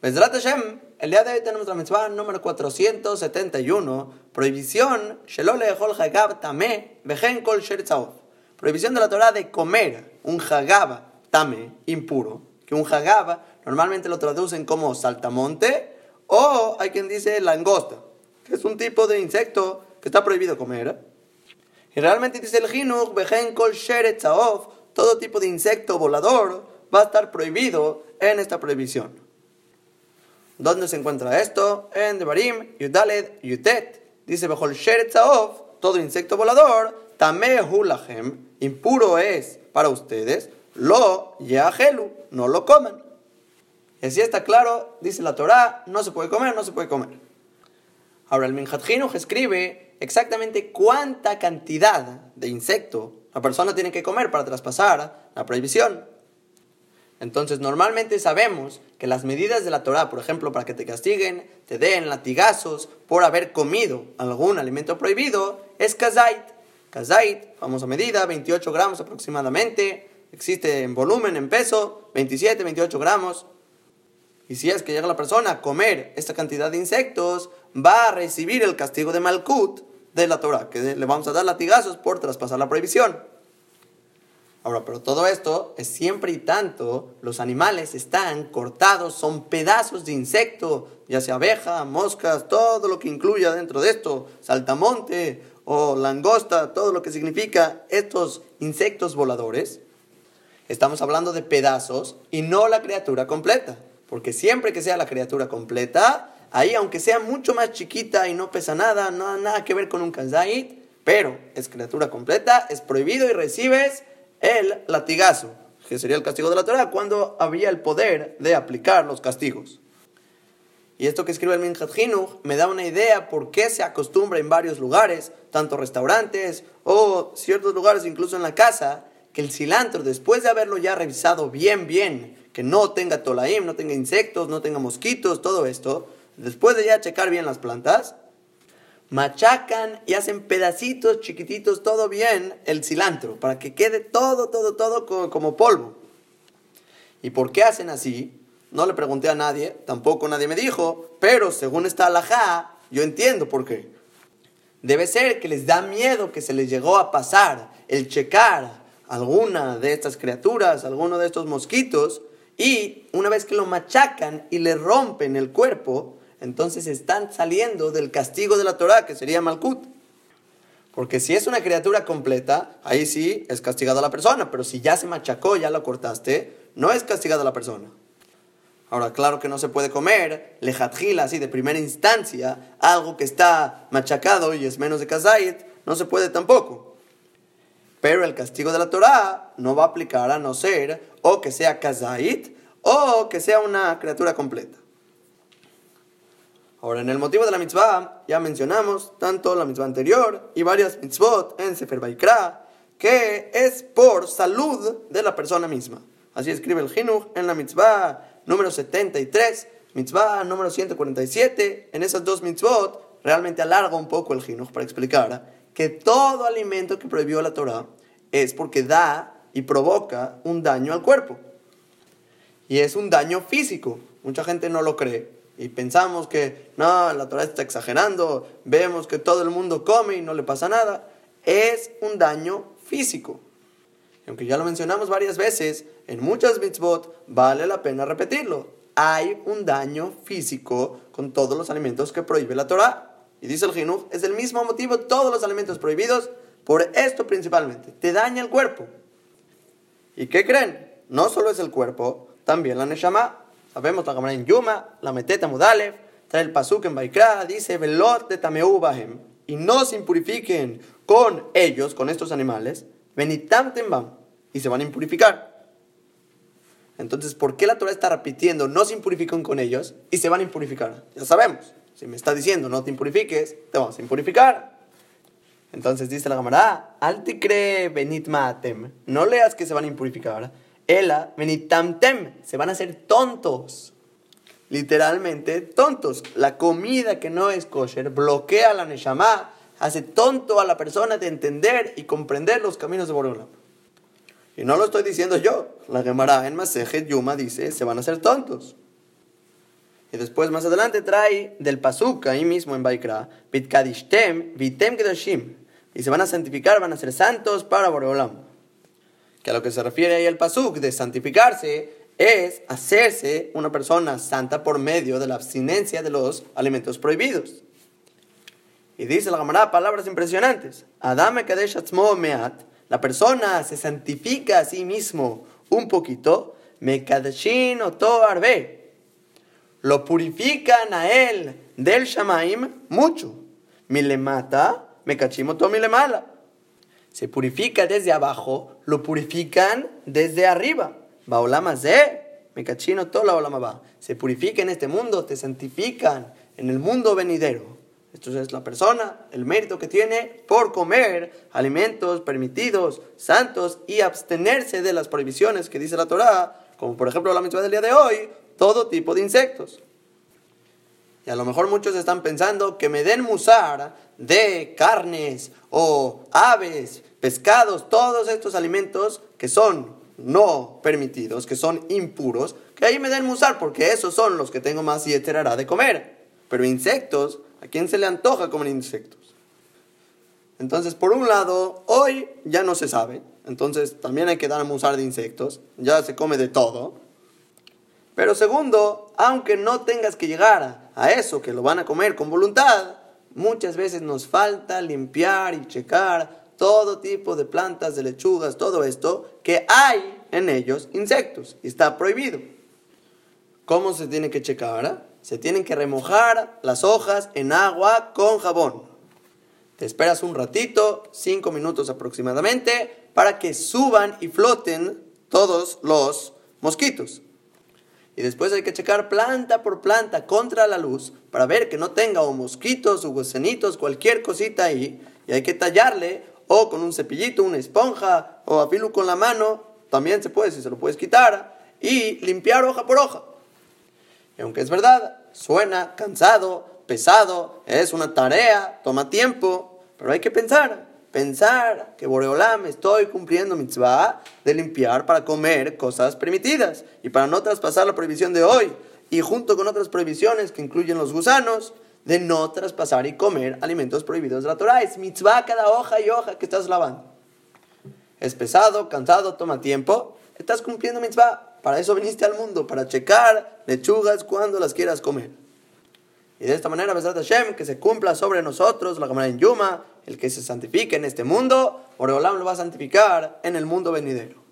Bezrat Hashem, el día de hoy tenemos la mitzvah número 471, prohibición, shelole echol hagab tame, vejen kol Prohibición de la Torah de comer un hagab tame, impuro, que un hagab normalmente lo traducen como saltamonte, o hay quien dice langosta, que es un tipo de insecto que está prohibido comer. Y realmente dice el Jinuch, vejen kol todo tipo de insecto volador va a estar prohibido en esta prohibición. ¿Dónde se encuentra esto? En Devarim, Yudaled, Yutet. Dice, bajo el todo insecto volador, Tamehu lahem, impuro es para ustedes, lo yahelu, no lo coman. Y así está claro, dice la Torah, no se puede comer, no se puede comer. Ahora el Minhat escribe exactamente cuánta cantidad de insecto la persona tiene que comer para traspasar la prohibición. Entonces, normalmente sabemos que las medidas de la Torah, por ejemplo, para que te castiguen, te den latigazos por haber comido algún alimento prohibido, es kazait. Kazait, famosa medida, 28 gramos aproximadamente, existe en volumen, en peso, 27, 28 gramos. Y si es que llega la persona a comer esta cantidad de insectos, va a recibir el castigo de Malkut de la Torah, que le vamos a dar latigazos por traspasar la prohibición. Ahora, pero todo esto es siempre y tanto los animales están cortados, son pedazos de insecto, ya sea abeja, moscas, todo lo que incluya dentro de esto, saltamonte o langosta, todo lo que significa estos insectos voladores. Estamos hablando de pedazos y no la criatura completa, porque siempre que sea la criatura completa, ahí aunque sea mucho más chiquita y no pesa nada, no nada que ver con un kazait, pero es criatura completa, es prohibido y recibes el latigazo, que sería el castigo de la Torah, cuando había el poder de aplicar los castigos. Y esto que escribe el Hinuch me da una idea por qué se acostumbra en varios lugares, tanto restaurantes o ciertos lugares, incluso en la casa, que el cilantro, después de haberlo ya revisado bien, bien, que no tenga tolaim, no tenga insectos, no tenga mosquitos, todo esto, después de ya checar bien las plantas, machacan y hacen pedacitos chiquititos, todo bien, el cilantro, para que quede todo, todo, todo como, polvo. ¿Y por qué hacen así? No le pregunté a nadie, tampoco nadie me dijo, pero según esta alajá, yo entiendo por qué. Debe ser que les da miedo que se les llegó a pasar el checar alguna de estas criaturas, alguno de estos mosquitos, y una vez que lo machacan y le rompen el cuerpo, entonces están saliendo del castigo de la Torah, que sería Malkut. Porque si es una criatura completa, ahí sí es castigada la persona, pero si ya se machacó, ya lo cortaste, no es castigada la persona. Ahora, claro que no se puede comer lejatjila, así de primera instancia, algo que está machacado y es menos de kazait, no se puede tampoco. Pero el castigo de la Torah no va a aplicar a no ser o que sea kazait o que sea una criatura completa. Ahora, en el motivo de la mitzvah, ya mencionamos tanto la mitzvah anterior y varias mitzvot en Sefer Baikra, que es por salud de la persona misma. Así escribe el Jinuch en la mitzvah número 73, mitzvah número 147. En esas dos mitzvot, realmente alarga un poco el Jinuch para explicar que todo alimento que prohibió la Torah es porque da y provoca un daño al cuerpo. Y es un daño físico. Mucha gente no lo cree, y pensamos que no, la Torah está exagerando, vemos que todo el mundo come y no le pasa nada, es un daño físico. Aunque ya lo mencionamos varias veces, en muchas mitzvot vale la pena repetirlo. Hay un daño físico con todos los alimentos que prohíbe la Torah. Y dice el Jinuch, es el mismo motivo todos los alimentos prohibidos, por esto principalmente, te daña el cuerpo. ¿Y qué creen? No solo es el cuerpo, también la Neshama. Sabemos la cámara en Yuma, la Meteta Mudalev, trae el Pasuk en Baikra, dice Velot de Tameu y no se impurifiquen con ellos, con estos animales, Tembam, y se van a impurificar. Entonces, ¿por qué la Torah está repitiendo no se impurifiquen con ellos y se van a impurificar? Ya sabemos. Si me está diciendo no te impurifiques, te vamos a impurificar. Entonces dice la Gamara, al te cree benit maatem, no leas que se van a impurificar, Ela, menitamtem, se van a hacer tontos. Literalmente tontos. La comida que no es kosher bloquea la neshama, hace tonto a la persona de entender y comprender los caminos de Borolam. Y no lo estoy diciendo yo. La Gemara en Masejet Yuma dice, se van a hacer tontos. Y después, más adelante, trae del Pasuk, ahí mismo en Baikra, Vitem Kedoshim. Y se van a santificar, van a ser santos para Boreolam. Que a lo que se refiere ahí el Pasuk de santificarse es hacerse una persona santa por medio de la abstinencia de los alimentos prohibidos. Y dice la Gamara palabras impresionantes. Adame Kadesh Meat, la persona se santifica a sí mismo un poquito, Mekadeshin Oto Arbe. Lo purifican a él del Shamaim mucho. Milemata, Mekachim Oto Milemala. Se purifica desde abajo, lo purifican desde arriba. Baolama Ze, Mekachino Tola va. Se purifica en este mundo, te santifican en el mundo venidero. Esto es la persona, el mérito que tiene por comer alimentos permitidos, santos y abstenerse de las prohibiciones que dice la Torá, como por ejemplo la mitzvah del día de hoy, todo tipo de insectos. A lo mejor muchos están pensando que me den musar de carnes o aves, pescados, todos estos alimentos que son no permitidos, que son impuros, que ahí me den musar porque esos son los que tengo más y de comer. Pero insectos, ¿A quién se le antoja comer insectos? Entonces, por un lado, hoy ya no se sabe. Entonces, también hay que dar musar de insectos. Ya se come de todo. Pero segundo, aunque no tengas que llegar a eso, que lo van a comer con voluntad, muchas veces nos falta limpiar y checar todo tipo de plantas, de lechugas, todo esto, que hay en ellos insectos. Y está prohibido. ¿Cómo se tiene que checar? se tienen que remojar las hojas en agua con jabón. Te esperas un ratito, 5 minutos aproximadamente, para que suban y floten todos los mosquitos. Y después hay que checar planta por planta contra la luz para ver que no tenga o mosquitos o gusanitos, cualquier cosita ahí. Y hay que tallarle o con un cepillito, una esponja o a filo con la mano. También se puede, si se lo puedes quitar. Y limpiar hoja por hoja. Y aunque es verdad, suena cansado, pesado, es una tarea, toma tiempo, pero hay que pensar, pensar que Boreolam estoy cumpliendo mitzvah de limpiar para comer cosas permitidas y para no traspasar la prohibición de hoy y junto con otras prohibiciones que incluyen los gusanos, de no traspasar y comer alimentos prohibidos de la Torah. Es mitzvah cada hoja y hoja que estás lavando. Es pesado, cansado, toma tiempo. Estás cumpliendo mitzvah. Para eso viniste al mundo, para checar lechugas cuando las quieras comer. Y de esta manera, Besat Hashem, que se cumpla sobre nosotros la cámara en Yuma, el que se santifique en este mundo, Oreolam lo va a santificar en el mundo venidero.